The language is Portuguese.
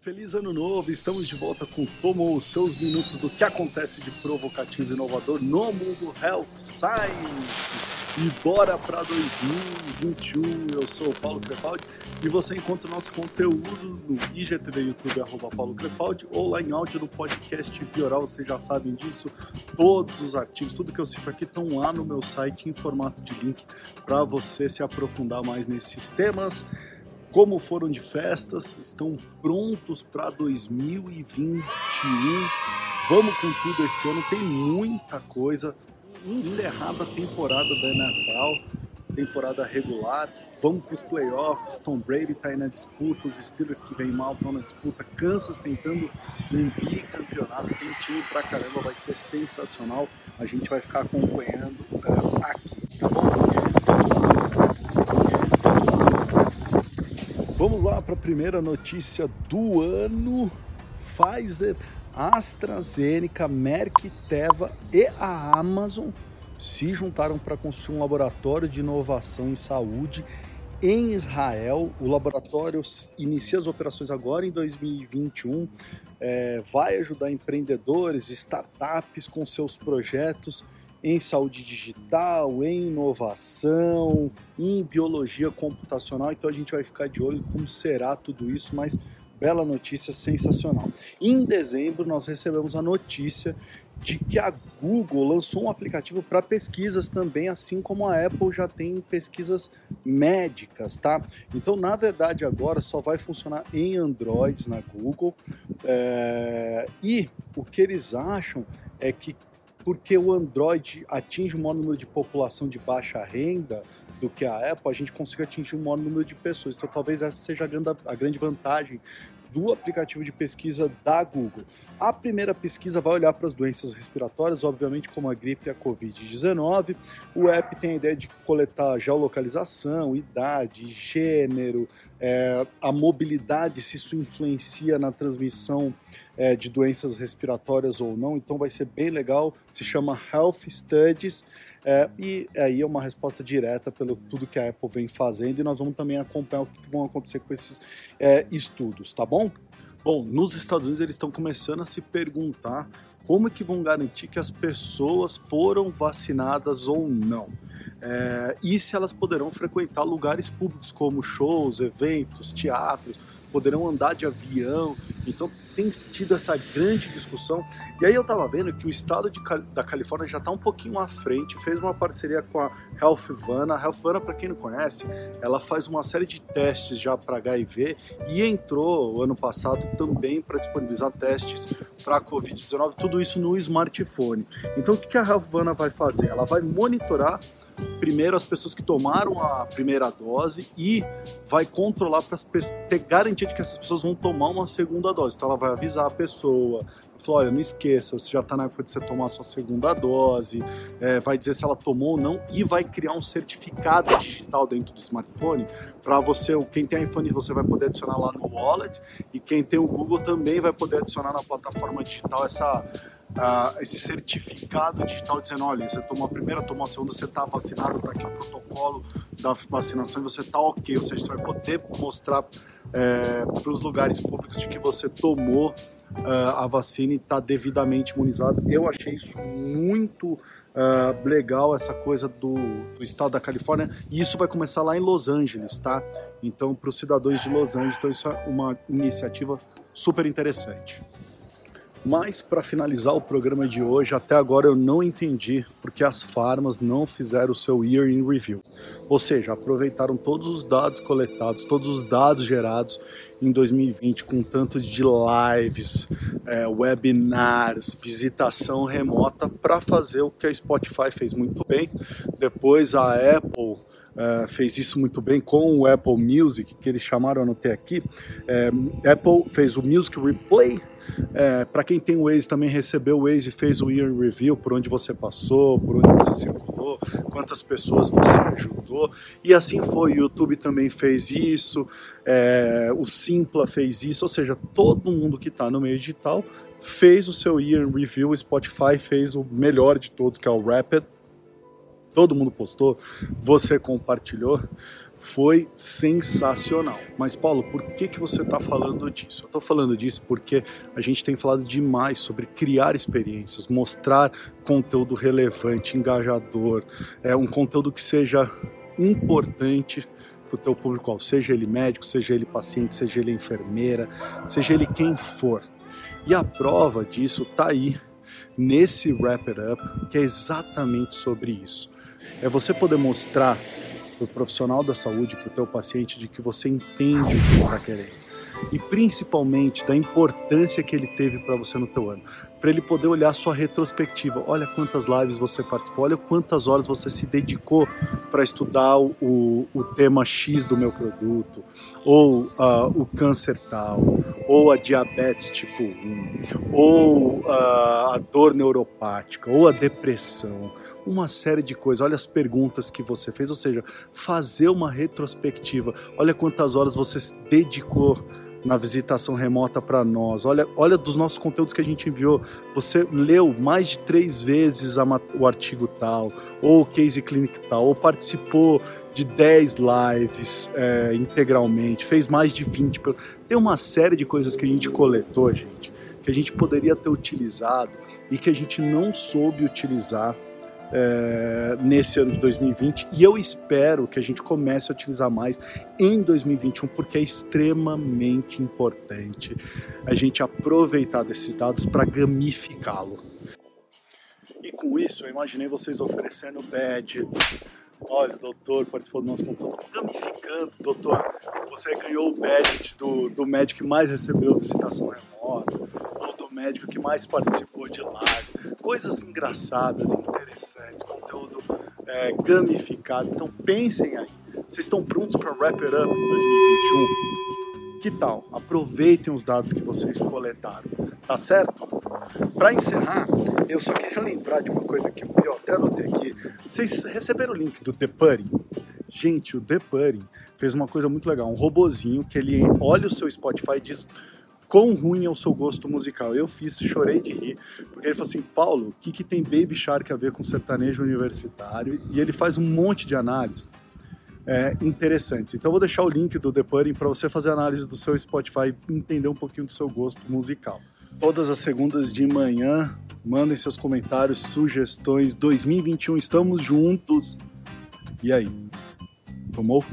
Feliz ano novo, estamos de volta com Tomo, os seus minutos do que acontece de provocativo e inovador no mundo Health Science. E bora para 2021, eu sou o Paulo Crepaldi e você encontra o nosso conteúdo no IGTV YouTube, arroba Paulo Crepaldi, ou lá em áudio no podcast Vioral, vocês já sabem disso, todos os artigos, tudo que eu cito aqui estão lá no meu site em formato de link para você se aprofundar mais nesses temas como foram de festas, estão prontos para 2021. Vamos com tudo esse ano, tem muita coisa. Encerrada a temporada da NFL, temporada regular. Vamos para os playoffs. Tom Brady está aí na disputa, os Steelers que vem mal estão na disputa. Kansas tentando um bicampeonato. Tem time pra caramba, vai ser sensacional. A gente vai ficar acompanhando uh, aqui, tá bom? Vamos lá para a primeira notícia do ano. Pfizer, AstraZeneca, Merck, Teva e a Amazon se juntaram para construir um laboratório de inovação em saúde em Israel. O laboratório inicia as operações agora em 2021, é, vai ajudar empreendedores, startups com seus projetos em saúde digital, em inovação, em biologia computacional. Então a gente vai ficar de olho como será tudo isso, mas bela notícia sensacional. Em dezembro nós recebemos a notícia de que a Google lançou um aplicativo para pesquisas também, assim como a Apple já tem pesquisas médicas, tá? Então, na verdade, agora só vai funcionar em Androids na Google. É... E o que eles acham é que porque o Android atinge um maior número de população de baixa renda do que a Apple, a gente consiga atingir um maior número de pessoas. Então, talvez essa seja a grande, a grande vantagem do aplicativo de pesquisa da Google. A primeira pesquisa vai olhar para as doenças respiratórias, obviamente como a gripe e a Covid-19. O app tem a ideia de coletar geolocalização, idade, gênero, é, a mobilidade, se isso influencia na transmissão é, de doenças respiratórias ou não. Então vai ser bem legal. Se chama Health Studies. É, e aí é uma resposta direta pelo tudo que a Apple vem fazendo e nós vamos também acompanhar o que vão acontecer com esses é, estudos, tá bom? Bom, nos Estados Unidos eles estão começando a se perguntar como é que vão garantir que as pessoas foram vacinadas ou não. É, e se elas poderão frequentar lugares públicos como shows, eventos, teatros, poderão andar de avião. Então tem tido essa grande discussão. E aí eu estava vendo que o estado de, da Califórnia já está um pouquinho à frente, fez uma parceria com a Healthvana. A Healthvana, para quem não conhece, ela faz uma série de testes já para HIV e entrou ano passado também para disponibilizar testes para Covid-19, tudo isso no smartphone. Então o que a Healthvana vai fazer? Ela vai monitorar primeiro as pessoas que tomaram a primeira dose e vai controlar para ter garantia de que essas pessoas vão tomar uma segunda dose. Então ela vai avisar a pessoa, falar, olha, não esqueça, você já está na época de você tomar a sua segunda dose, é, vai dizer se ela tomou ou não e vai criar um certificado digital dentro do smartphone para você, quem tem iPhone você vai poder adicionar lá no wallet e quem tem o Google também vai poder adicionar na plataforma digital essa uh, esse certificado digital dizendo, olha, você tomou a primeira, tomou a segunda, você está vacinado, está aqui o protocolo da vacinação e você está ok, ou seja, você vai poder mostrar é, para os lugares públicos de que você tomou uh, a vacina e está devidamente imunizado. Eu achei isso muito uh, legal, essa coisa do, do, estado da Califórnia, e isso vai começar lá em Los Angeles, tá? Então, para os cidadãos de Los Angeles, então isso é uma iniciativa super interessante. Mas para finalizar o programa de hoje, até agora eu não entendi porque as farmas não fizeram o seu Year in Review. Ou seja, aproveitaram todos os dados coletados, todos os dados gerados em 2020, com tantos de lives, é, webinars, visitação remota, para fazer o que a Spotify fez muito bem. Depois a Apple Uh, fez isso muito bem com o Apple Music, que eles chamaram, anotei aqui. É, Apple fez o Music Replay, é, para quem tem o Waze também recebeu o Waze e fez o Year Review por onde você passou, por onde você circulou, quantas pessoas você ajudou. E assim foi, o YouTube também fez isso, é, o Simpla fez isso, ou seja, todo mundo que está no meio digital fez o seu Year Review, o Spotify fez o melhor de todos, que é o Rapid. Todo mundo postou, você compartilhou. foi sensacional. Mas Paulo, por que que você está falando disso? Eu estou falando disso porque a gente tem falado demais sobre criar experiências, mostrar conteúdo relevante, engajador, é um conteúdo que seja importante para o teu público, seja ele médico, seja ele paciente, seja ele enfermeira, seja ele quem for. E a prova disso está aí nesse Wrap It Up, que é exatamente sobre isso. É você poder mostrar para o profissional da saúde, para o teu paciente, de que você entende o que ele está querendo. E principalmente da importância que ele teve para você no teu ano. Para ele poder olhar sua retrospectiva. Olha quantas lives você participou, olha quantas horas você se dedicou para estudar o, o tema X do meu produto, ou uh, o câncer tal, ou a diabetes tipo 1, ou uh, a dor neuropática, ou a depressão, uma série de coisas. Olha as perguntas que você fez, ou seja, fazer uma retrospectiva. Olha quantas horas você se dedicou na visitação remota para nós. Olha, olha dos nossos conteúdos que a gente enviou. Você leu mais de três vezes a, o artigo tal, ou o case clinic tal, ou participou de 10 lives é, integralmente, fez mais de 20. Tem uma série de coisas que a gente coletou, gente, que a gente poderia ter utilizado e que a gente não soube utilizar é, nesse ano de 2020 e eu espero que a gente comece a utilizar mais em 2021 porque é extremamente importante a gente aproveitar desses dados para gamificá-lo. E com isso, eu imaginei vocês oferecendo badges. Olha, doutor participou do nosso conteúdo, gamificando, doutor. Você ganhou o badge do, do médico que mais recebeu visitação remota, ou do médico que mais participou de live. Coisas engraçadas, interessantes, conteúdo é, gamificado. Então pensem aí. Vocês estão prontos para Wrap It Up em 2021? Que tal? Aproveitem os dados que vocês coletaram, tá certo? Para encerrar, eu só queria lembrar de uma coisa que eu até anotei aqui. Vocês receberam o link do The Putting? Gente, o The Putting fez uma coisa muito legal, um robozinho que ele olha o seu Spotify e diz quão ruim é o seu gosto musical. Eu fiz, chorei de rir, porque ele falou assim, Paulo, o que, que tem Baby Shark a ver com sertanejo universitário? E ele faz um monte de análise é, interessantes. Então eu vou deixar o link do The Pudding para você fazer análise do seu Spotify e entender um pouquinho do seu gosto musical. Todas as segundas de manhã, mandem seus comentários, sugestões. 2021, estamos juntos. E aí? Tomou?